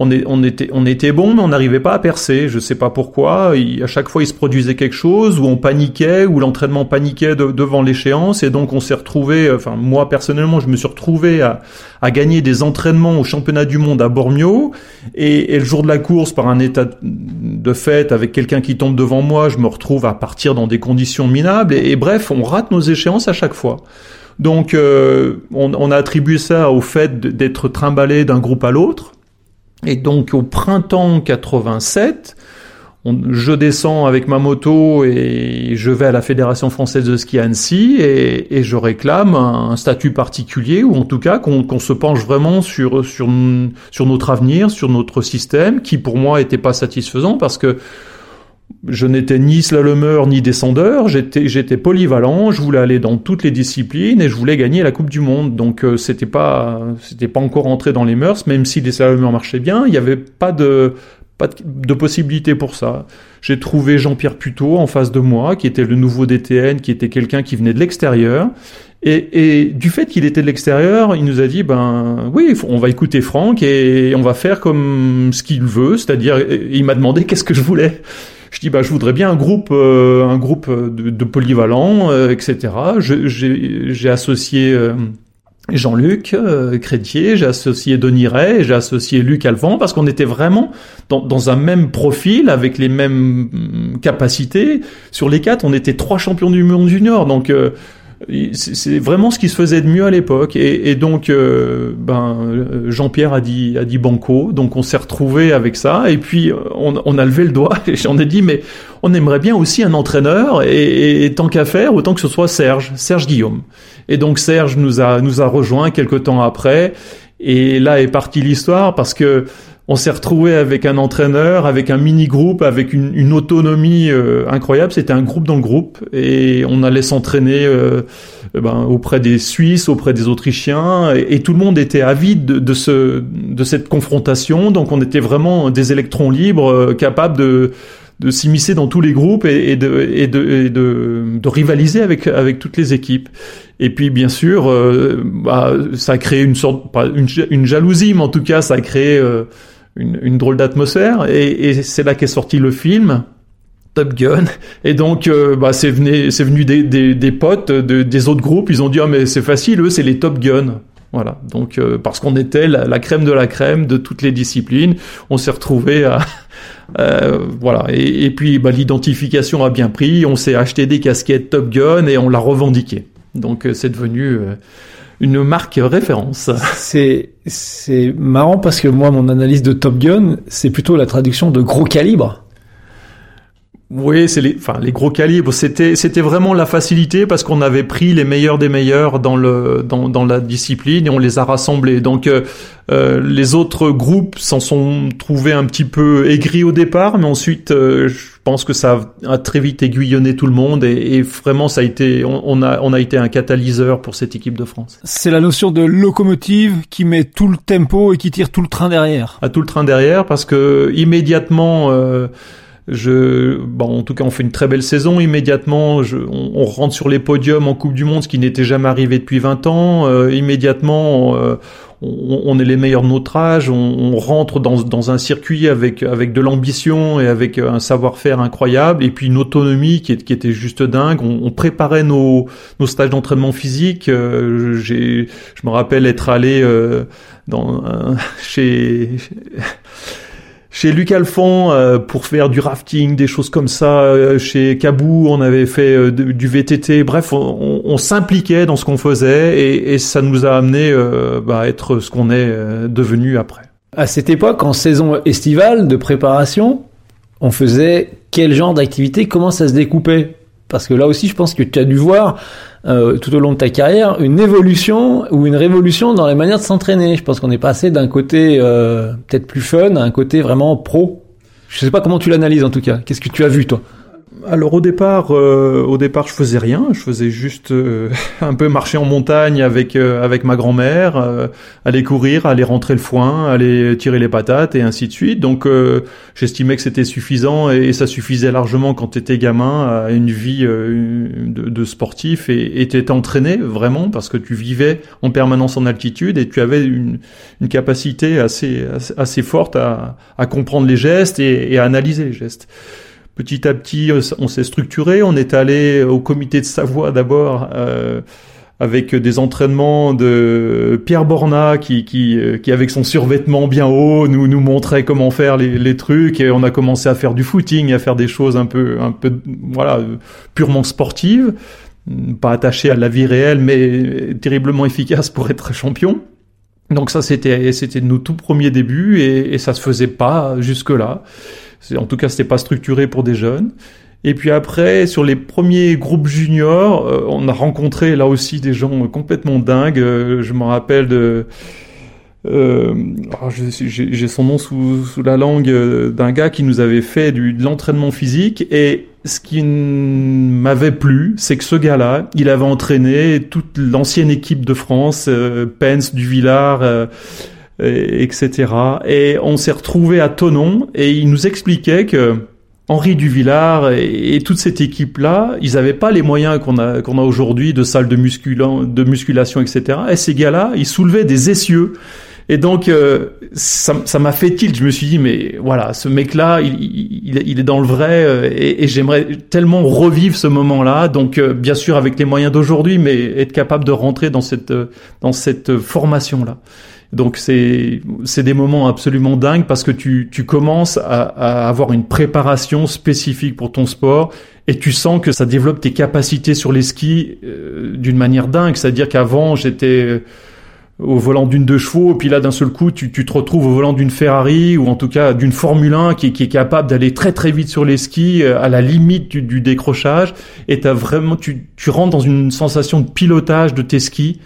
on, est, on, était, on était bon, mais on n'arrivait pas à percer. Je sais pas pourquoi. À chaque fois, il se produisait quelque chose où on paniquait, où l'entraînement paniquait de, devant l'échéance, et donc on s'est retrouvé. Enfin, moi personnellement, je me suis retrouvé à, à gagner des entraînements au championnat du monde à Bormio, et, et, le jour de la course, par un état de fait, avec quelqu'un qui tombe devant moi, je me retrouve à partir dans des conditions minables. Et, et bref, on rate nos échéances à chaque fois. Donc, euh, on, on a attribué ça au fait d'être trimballé d'un groupe à l'autre. Et donc au printemps 87, on, je descends avec ma moto et je vais à la Fédération française de ski Annecy et, je réclame un, statut particulier ou en tout cas qu'on qu se penche vraiment sur, sur, sur notre avenir, sur notre système qui pour moi était pas satisfaisant parce que je n'étais ni slalomeur ni descendeur, j'étais j'étais polyvalent, je voulais aller dans toutes les disciplines et je voulais gagner la Coupe du monde. Donc euh, c'était pas c'était pas encore entré dans les mœurs, même si les slalomeurs marchaient bien, il n'y avait pas de pas de, possibilité pour ça. J'ai trouvé Jean-Pierre Puteau en face de moi, qui était le nouveau DTN, qui était quelqu'un qui venait de l'extérieur. Et, et, du fait qu'il était de l'extérieur, il nous a dit ben oui, on va écouter Franck et on va faire comme ce qu'il veut, c'est-à-dire il m'a demandé qu'est-ce que je voulais. Je dis bah je voudrais bien un groupe euh, un groupe de, de polyvalents euh, etc. J'ai associé euh, Jean-Luc euh, Crétier, j'ai associé Denis Ray, j'ai associé Luc Alvan parce qu'on était vraiment dans, dans, un même profil avec les mêmes mm, capacités. Sur les quatre, on était trois champions du monde junior donc c'est vraiment ce qui se faisait de mieux à l'époque. Et, donc euh, ben Jean-Pierre a dit a dit banco. Donc on s'est retrouvé avec ça. Et puis on, on, a levé le doigt et j'en ai dit mais on aimerait bien aussi un entraîneur. Et, et tant qu'à faire autant que ce soit Serge Serge Guillaume. Et donc Serge nous a nous a rejoint quelque temps après. Et là est partie l'histoire parce que on s'est retrouvé avec un entraîneur, avec un mini-groupe, avec une, autonomie euh, incroyable. C'était un groupe dans le groupe et on allait s'entraîner euh, ben, auprès des Suisses, auprès des Autrichiens et, tout le monde était avide de, de, ce, de cette confrontation. Donc on était vraiment des électrons libres, euh, capables de s'immiscer dans tous les groupes et, de, rivaliser avec, avec toutes les équipes. Et puis bien sûr, euh, bah, ça a créé une sorte, une, jalousie, mais en tout cas, ça a créé une, une, drôle d'atmosphère. Et, et c'est là qu'est sorti le film. Top Gun et donc euh, bah, c'est venu c'est venu des, des, des potes de, des autres groupes ils ont dit ah mais c'est facile eux c'est les Top Gun voilà donc euh, parce qu'on était la, crème de la crème de toutes les disciplines on s'est retrouvé à euh, voilà. Et, et puis bah, l'identification a bien pris. On s'est acheté des casquettes Top Gun et on l'a revendiqué. Donc euh, c'est devenu euh, une marque référence. C'est c'est marrant parce que moi mon analyse de Top Gun c'est plutôt la traduction de gros calibre. Oui, c'est les, enfin les gros calibres. C'était, c'était vraiment la facilité parce qu'on avait pris les meilleurs des meilleurs dans le, dans, dans la discipline et on les a rassemblés. Donc euh, euh les autres groupes s'en sont trouvés un petit peu aigris au départ, mais ensuite, euh, je pense que ça a très vite aiguillonné tout le monde et, et vraiment ça a été, on, on, a, on a été un catalyseur pour cette équipe de France. C'est la notion de locomotive qui met tout le tempo et qui tire tout le train derrière. À tout le train derrière parce que immédiatement. Euh, je, bon, en tout cas, on fait une très belle saison immédiatement. Je, on, on, rentre sur les podiums en Coupe du Monde, ce qui n'était jamais arrivé depuis 20 ans. Euh, immédiatement, euh, on, on, est les meilleurs de notre âge. On, on rentre dans, dans, un circuit avec avec de l'ambition et avec un savoir-faire incroyable, et puis une autonomie qui, est, qui était juste dingue. On, préparait nos, nos stages d'entraînement physique. Euh, je me rappelle être allé euh, dans chez chez Luc Alphon euh, pour faire du rafting, des choses comme ça. Euh, chez Cabou, on avait fait euh, du VTT. Bref, on, s'impliquait dans ce qu'on faisait et, et, ça nous a amené bah, à être ce qu'on est devenu après. À cette époque, en saison estivale de préparation, on faisait quel genre d'activité? Comment ça se découpait? Parce que là aussi, je pense que tu as dû voir euh, tout au long de ta carrière une évolution ou une révolution dans les manières de s'entraîner. Je pense qu'on est passé d'un côté euh, peut-être plus fun à un côté vraiment pro. Je sais pas comment tu l'analyses en tout cas. Qu'est-ce que tu as vu toi? Alors au départ, euh, au départ, je faisais rien. Je faisais juste euh, un peu marcher en montagne avec euh, avec ma grand-mère, euh, aller courir, aller rentrer le foin, aller tirer les patates et ainsi de suite. Donc j'estimais que c'était suffisant et, ça suffisait largement quand tu étais gamin à une vie de, de, sportif et tu étais entraîné vraiment parce que tu vivais en permanence en altitude et tu avais une, une capacité assez, assez, assez forte à, à comprendre les gestes et, et à analyser les gestes. Petit à petit, on s'est structuré. On est allé au comité de Savoie d'abord. Euh, avec des entraînements de Pierre Borna qui, qui, qui avec son survêtement bien haut nous nous montrait comment faire les, les, trucs et on a commencé à faire du footing, à faire des choses un peu un peu voilà purement sportives, pas attachées à la vie réelle mais terriblement efficaces pour être champion. Donc ça c'était c'était nos tout premiers débuts et, et ça se faisait pas jusque là. En tout cas, c'était pas structuré pour des jeunes. Et puis après, sur les premiers groupes juniors, euh, on a rencontré là aussi des gens complètement dingues. Euh, je me rappelle de... Euh, oh, J'ai son nom sous, la langue euh, d'un gars qui nous avait fait du, de l'entraînement physique. Et ce qui m'avait plu, c'est que ce gars-là, il avait entraîné toute l'ancienne équipe de France, Pence, Duvillard etc. Et on s'est retrouvé à Tonon et il nous expliquait que Henri Duvillard et, toute cette équipe-là, ils n'avaient pas les moyens qu'on a, qu'on a aujourd'hui de salles de, de musculation, etc. Et ces gars-là, ils soulevaient des essieux. Et donc, euh, ça m'a fait tilt. Je me suis dit, mais voilà, ce mec-là, il, il, il, est dans le vrai euh, et, et j'aimerais tellement revivre ce moment-là. Donc, euh, bien sûr, avec les moyens d'aujourd'hui, mais être capable de rentrer dans cette, dans cette formation-là. Donc c'est c'est des moments absolument dingues parce que tu tu commences à, à, avoir une préparation spécifique pour ton sport et tu sens que ça développe tes capacités sur les skis euh, d'une manière dingue. C'est-à-dire qu'avant j'étais euh, au volant d'une deux chevaux, puis là d'un seul coup tu, tu te retrouves au volant d'une Ferrari ou en tout cas d'une Formule 1 qui, qui est capable d'aller très très vite sur les skis euh, à la limite du, décrochage et as vraiment tu, tu rentres dans une sensation de pilotage de tes skis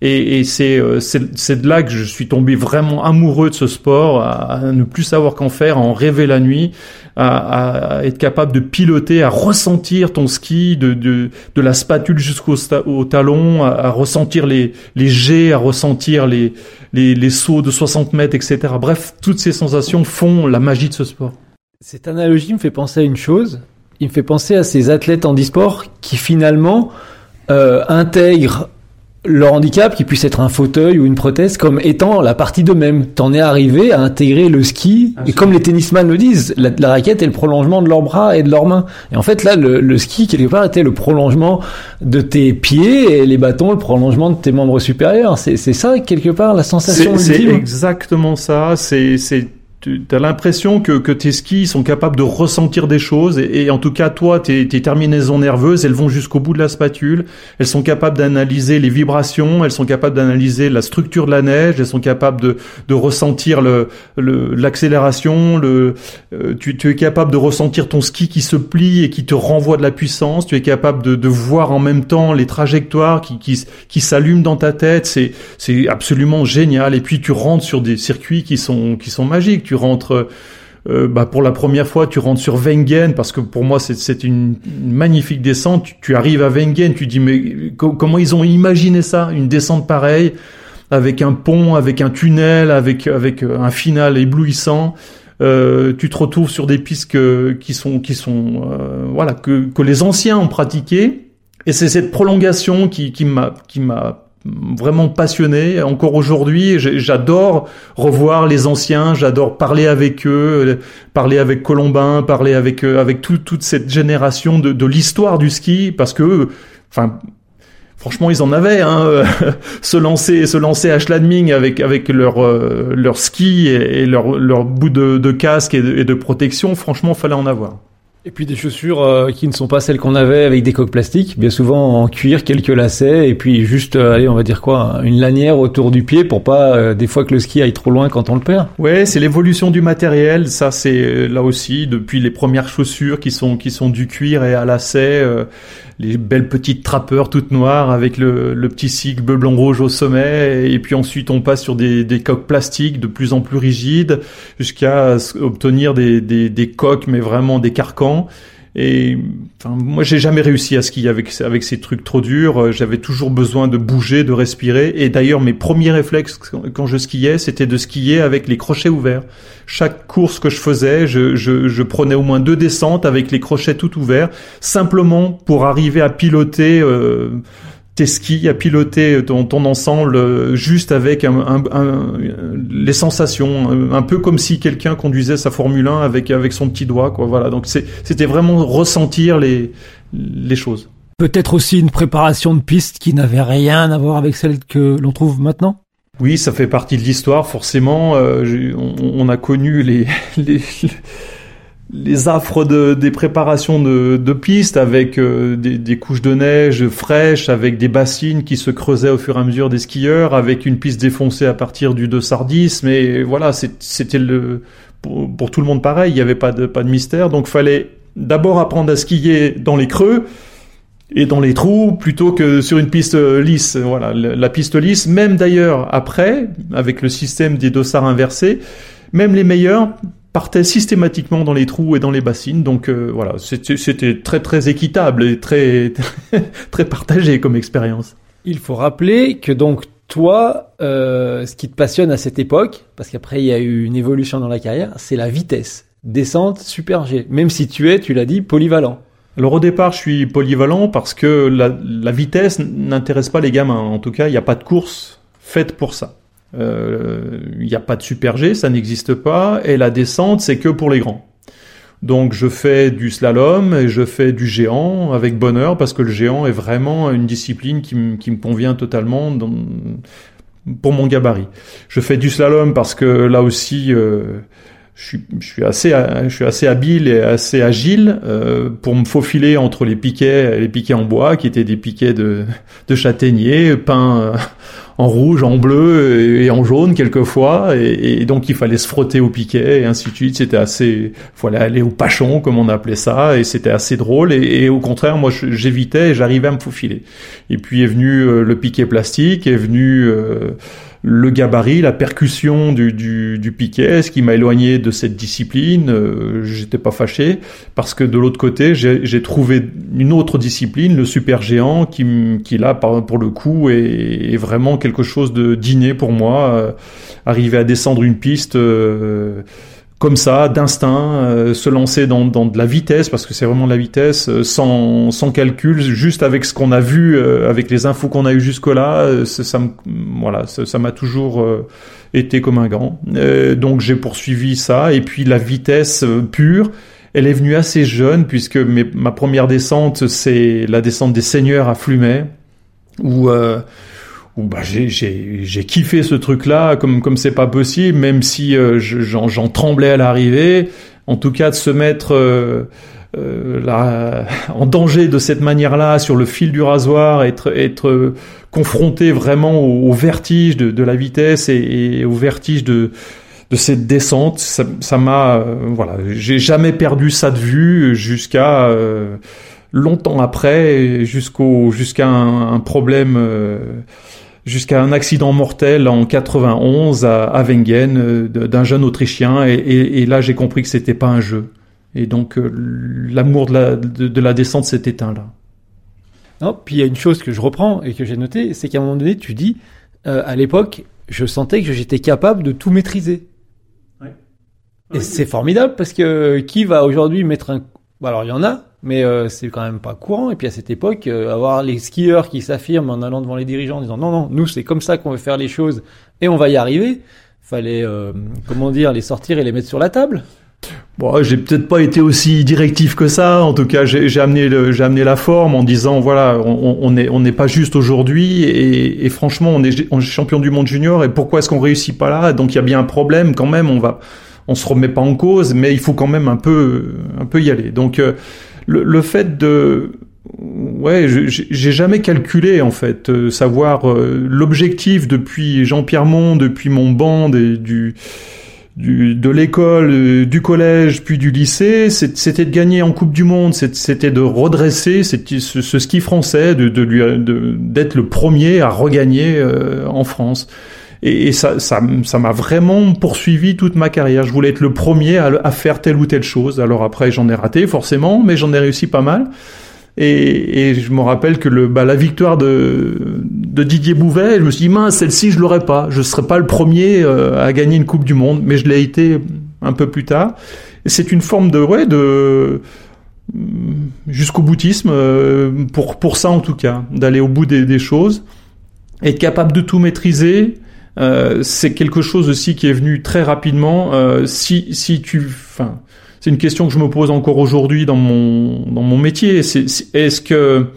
et, et euh, c'est, de là que je suis tombé vraiment amoureux de ce sport, à, ne plus savoir qu'en faire, à en rêver la nuit, à, à, être capable de piloter, à ressentir ton ski de, de, de la spatule jusqu'au au talon, à, ressentir les, les jets, à ressentir les, les, les sauts de 60 mètres, etc. Bref, toutes ces sensations font la magie de ce sport. Cette analogie me fait penser à une chose. Il me fait penser à ces athlètes en e-sport qui finalement euh, intègrent leur handicap qui puisse être un fauteuil ou une prothèse comme étant la partie d'eux-mêmes. T'en es arrivé à intégrer le ski et comme les tennisman le disent, la, la, raquette est le prolongement de leurs bras et de leurs mains. Et en fait là, le, le, ski quelque part était le prolongement de tes pieds et les bâtons le prolongement de tes membres supérieurs. C'est ça quelque part la sensation C'est exactement ça. C'est tu as l'impression que, que tes skis sont capables de ressentir des choses et, en tout cas toi tes, tes, terminaisons nerveuses elles vont jusqu'au bout de la spatule. Elles sont capables d'analyser les vibrations elles sont capables d'analyser la structure de la neige elles sont capables de, de ressentir le l'accélération le, euh, tu, tu, es capable de ressentir ton ski qui se plie et qui te renvoie de la puissance. Tu es capable de, de voir en même temps les trajectoires qui, qui, qui s'allument dans ta tête. C'est c'est absolument génial. Et puis tu rentres sur des circuits qui sont qui sont magiques. Tu rentres euh, bah pour la première fois, tu rentres sur Wengen parce que pour moi c'est une, magnifique descente. Tu, arrives à Wengen, tu dis mais comment ils ont imaginé ça, une descente pareille avec un pont, avec un tunnel, avec avec un final éblouissant. Euh, tu te retrouves sur des pistes qui sont qui sont euh, voilà que que les anciens ont pratiqué et c'est cette prolongation qui qui m'a vraiment passionné. Encore aujourd'hui, j'adore revoir les anciens, j'adore parler avec eux, parler avec Colombin, parler avec euh, avec toute cette génération de, de l'histoire du ski, parce que, enfin, franchement, ils en avaient. Hein, se lancer, se lancer à Schladming avec avec leur euh, leur ski et, leur leur bout de, de casque et de, et de protection. Franchement, fallait en avoir. Et puis des chaussures euh, qui ne sont pas celles qu'on avait avec des coques plastiques, bien souvent en cuir, quelques lacets, et puis juste, euh, allez, on va dire quoi, une lanière autour du pied pour pas euh, des fois que le ski aille trop loin quand on le perd. Ouais, c'est l'évolution du matériel. Ça, c'est là aussi depuis les premières chaussures qui sont qui sont du cuir et à lacets les belles petites trappeurs toutes noires avec le, petit cycle bleu blanc rouge au sommet. Et puis ensuite on passe sur des, coques plastiques de plus en plus rigides jusqu'à obtenir des coques mais vraiment des carcans et enfin, moi, j'ai jamais réussi à skier avec avec ces trucs trop durs. J'avais toujours besoin de bouger, de respirer. Et d'ailleurs, mes premiers réflexes quand je skiais, c'était de skier avec les crochets ouverts. Chaque course que je faisais, je, je, je prenais au moins deux descentes avec les crochets tout ouverts, simplement pour arriver à piloter. Euh, tes skis, à piloter ton, ton ensemble euh, juste avec un, un, les sensations, un, peu comme si quelqu'un conduisait sa Formule 1 avec avec son petit doigt, quoi. Voilà. Donc c'était vraiment ressentir les les choses. Peut-être aussi une préparation de piste qui n'avait rien à voir avec celle que l'on trouve maintenant? Oui, ça fait partie de l'histoire, forcément. Euh, on, on, a connu les, les les affres de, des préparations de, pistes avec euh, des, couches de neige fraîches, avec des bassines qui se creusaient au fur et à mesure des skieurs, avec une piste défoncée à partir du 210. Mais voilà, c'était pour, tout le monde pareil. Il n'y avait pas de pas de mystère. Donc fallait d'abord apprendre à skier dans les creux et dans les trous plutôt que sur une piste lisse. Voilà, la piste lisse. Même d'ailleurs après, avec le système des dossards inversés, même les meilleurs partait systématiquement dans les trous et dans les bassines. Donc euh, voilà, c'était très très équitable et très très partagé comme expérience. Il faut rappeler que donc toi, euh, ce qui te passionne à cette époque, parce qu'après il y a eu une évolution dans la carrière, c'est la vitesse. Descente super G. Même si tu es, tu l'as dit, polyvalent. Alors au départ, je suis polyvalent parce que la, la vitesse n'intéresse pas les gamins. En tout cas, il n'y a pas de course faite pour ça. Il euh, n'y a pas de super G, ça n'existe pas, et la descente, c'est que pour les grands. Donc je fais du slalom et je fais du géant avec bonheur parce que le géant est vraiment une discipline qui, me convient totalement pour mon gabarit. Je fais du slalom parce que là aussi euh, je, suis, assez, je suis assez habile et assez agile euh, pour me faufiler entre les piquets, les piquets en bois qui étaient des piquets de, de châtaignier peints en rouge, en bleu et en jaune quelquefois, et, donc il fallait se frotter au piquet et ainsi de suite. C'était assez, fallait aller au pachon comme on appelait ça, et c'était assez drôle. Et, au contraire, moi j'évitais et j'arrivais à me faufiler. Et puis est venu euh, le piquet plastique, est venu euh, le gabarit, la percussion du, du, du piquet, ce qui m'a éloigné de cette discipline. Euh, J'étais pas fâché parce que de l'autre côté, j'ai trouvé une autre discipline, le super géant, qui, qui là, pour le coup, est, est vraiment quelque chose de dîner pour moi. Euh, arriver à descendre une piste. Euh, comme ça, d'instinct, euh, se lancer dans, dans, de la vitesse, parce que c'est vraiment de la vitesse, euh, sans, sans calcul, juste avec ce qu'on a vu, euh, avec les infos qu'on a eu jusque-là, ça, voilà, ça m'a toujours été comme un grand. donc j'ai poursuivi ça, et puis la vitesse pure, elle est venue assez jeune, puisque mes, ma première descente, c'est la descente des seigneurs à Flumet, où où bah, j'ai kiffé ce truc-là comme comme c'est pas possible, même si euh, j'en tremblais à l'arrivée. En tout cas, de se mettre euh, euh là, en danger de cette manière-là sur le fil du rasoir, être être confronté vraiment au, vertige de, de, la vitesse et, et, au vertige de de cette descente, ça m'a euh, voilà, j'ai jamais perdu ça de vue jusqu'à euh, longtemps après, jusqu'au jusqu'à un, problème jusqu'à un accident mortel en 91 à, à Wengen euh, d'un jeune Autrichien et, et, là j'ai compris que c'était pas un jeu et donc euh, l'amour de la, de, la descente s'est éteint là. Non, puis il y a une chose que je reprends et que j'ai noté, c'est qu'à un moment donné tu dis euh, à l'époque je sentais que j'étais capable de tout maîtriser. Ouais. Et c'est formidable parce que qui va aujourd'hui mettre un alors il y en a, mais euh, c'est quand même pas courant. Et puis à cette époque, euh, avoir les skieurs qui s'affirment en allant devant les dirigeants en disant non, non, nous c'est comme ça qu'on veut faire les choses et on va y arriver. Fallait, euh, comment dire, les sortir et les mettre sur la table. Bon, j'ai peut-être pas été aussi directif que ça. En tout cas, j'ai amené amené la forme en disant voilà, on est on n'est pas juste aujourd'hui et, et, franchement, on est, on est champion du monde junior et pourquoi est-ce qu'on réussit pas là? Donc il y a bien un problème quand même. On va on se remet pas en cause, mais il faut quand même un peu un peu y aller. Donc le, fait de ouais, j'ai jamais calculé en fait euh, savoir euh, l'objectif depuis Jean-Pierre Mont, depuis mon banc du du, de l'école, euh, du collège, puis du lycée, c'était de gagner en Coupe du Monde, c'était de redresser ce, ce, ski français, de d'être le premier à regagner en France. Et, ça, ça, ça m'a vraiment poursuivi toute ma carrière. Je voulais être le premier à, à faire telle ou telle chose. Alors après, j'en ai raté forcément, mais j'en ai réussi pas mal. Et, et, je me rappelle que le, bah, la victoire de, de Didier Bouvet, je me suis dit mince, celle-ci je l'aurais pas, je serais pas le premier euh, à gagner une Coupe du Monde, mais je l'ai été un peu plus tard. Et c'est une forme de ouais de jusqu'au boutisme euh, pour pour ça en tout cas, d'aller au bout des, des choses, être capable de tout maîtriser, euh, c'est quelque chose aussi qui est venu très rapidement. Euh, si si tu, enfin, c'est une question que je me pose encore aujourd'hui dans mon dans mon métier. C'est est-ce que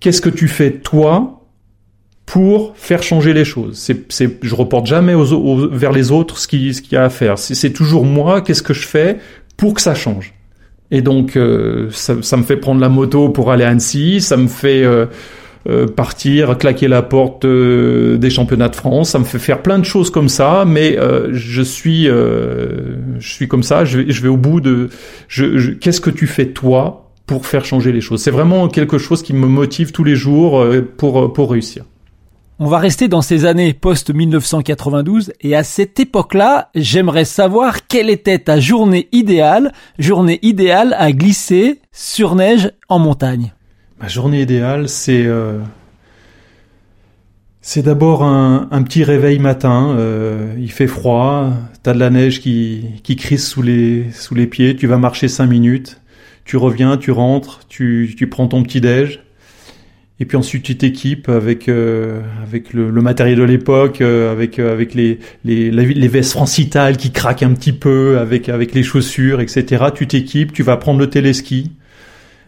qu'est-ce que tu fais toi pour faire changer les choses? C'est je reporte jamais aux, vers les autres ce qui ce qu'il y a à faire. C'est toujours moi. Qu'est-ce que je fais pour que ça change? Et donc euh, ça, ça me fait prendre la moto pour aller à Annecy. Ça me fait euh, partir, claquer la porte euh, des championnats de France. Ça me fait faire plein de choses comme ça, mais euh, je suis, je suis comme ça. Je vais, je vais au bout de. Je, Qu'est-ce que tu fais toi pour faire changer les choses? C'est vraiment quelque chose qui me motive tous les jours pour pour réussir. On va rester dans ces années post-1992 et à cette époque-là, j'aimerais savoir quelle était ta journée idéale, journée idéale à glisser sur neige en montagne. Ma journée idéale, c'est euh, c'est d'abord un, un, petit réveil matin. Euh, il fait froid, t'as de la neige qui qui crisse sous les sous les pieds. Tu vas marcher cinq minutes, tu reviens, tu rentres, tu prends ton petit déj. Et puis ensuite tu t'équipes avec euh, avec le, matériel de l'époque, avec avec les les les vestes francitales qui craquent un petit peu, avec avec les chaussures, etc. Tu t'équipes, tu vas prendre le téléski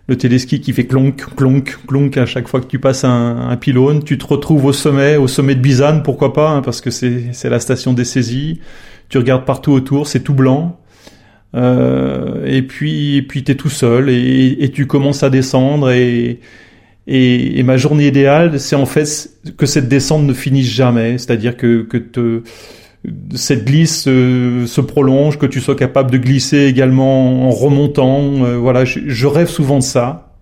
le téléski qui fait clonk, clonk, clonk à chaque fois que tu passes un, un pylône. Tu te retrouves au sommet, au sommet de Bizane, pourquoi pas, hein, parce que c'est la station des saisies. Tu regardes partout autour, c'est tout blanc. Euh, et puis, et puis t'es tout seul et, tu commences à descendre et, et, et ma journée idéale, c'est en fait que cette descente ne finisse jamais, c'est-à-dire que que te cette glisse se prolonge, que tu sois capable de glisser également en remontant. Euh, voilà, je, rêve souvent de ça.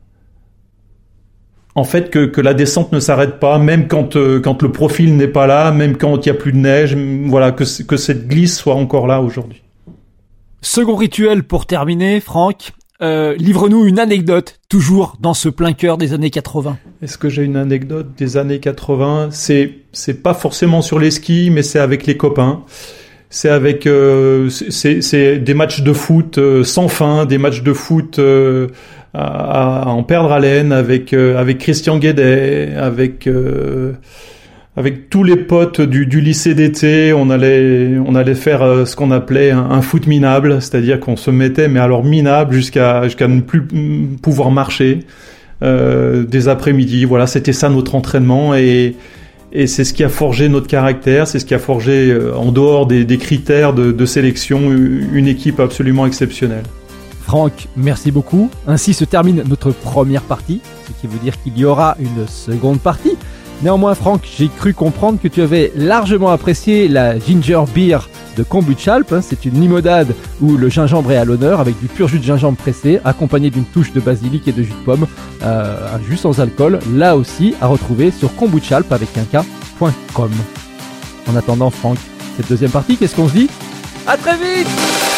En fait, que, que la descente ne s'arrête pas, même quand, euh, quand le profil n'est pas là, même quand il n'y a plus de neige. Voilà, que, que cette glisse soit encore là aujourd'hui. Second rituel pour terminer, Franck. Euh, livre-nous une anecdote, toujours dans ce plein cœur des années 80. Est-ce que j'ai une anecdote des années 80 C'est c'est pas forcément sur les skis, mais c'est avec les copains. C'est avec euh, c'est des matchs de foot euh, sans fin, des matchs de foot euh, à, à, en perdre haleine avec avec Christian Guédet, avec avec tous les potes du, lycée d'été, on allait, on allait faire euh, ce qu'on appelait un, foot minable, c'est-à-dire qu'on se mettait, mais alors minable jusqu'à ne plus pouvoir marcher euh, des après-midi. Voilà, c'était ça notre entraînement et Et c'est ce qui a forgé notre caractère, c'est ce qui a forgé, euh, en dehors des, des critères de, de sélection, une équipe absolument exceptionnelle. Franck, merci beaucoup. Ainsi se termine notre première partie, ce qui veut dire qu'il y aura une seconde partie. Néanmoins, Franck, j'ai cru comprendre que tu avais largement apprécié la ginger beer de Kombuchalp. Hein. C'est une limonade où le gingembre est à l'honneur avec du pur jus de gingembre pressé, accompagné d'une touche de basilic et de jus de pomme, euh, un jus sans alcool, là aussi à retrouver sur kombuchalp avec un. En attendant, Franck, cette deuxième partie, qu'est-ce qu'on se dit? À très vite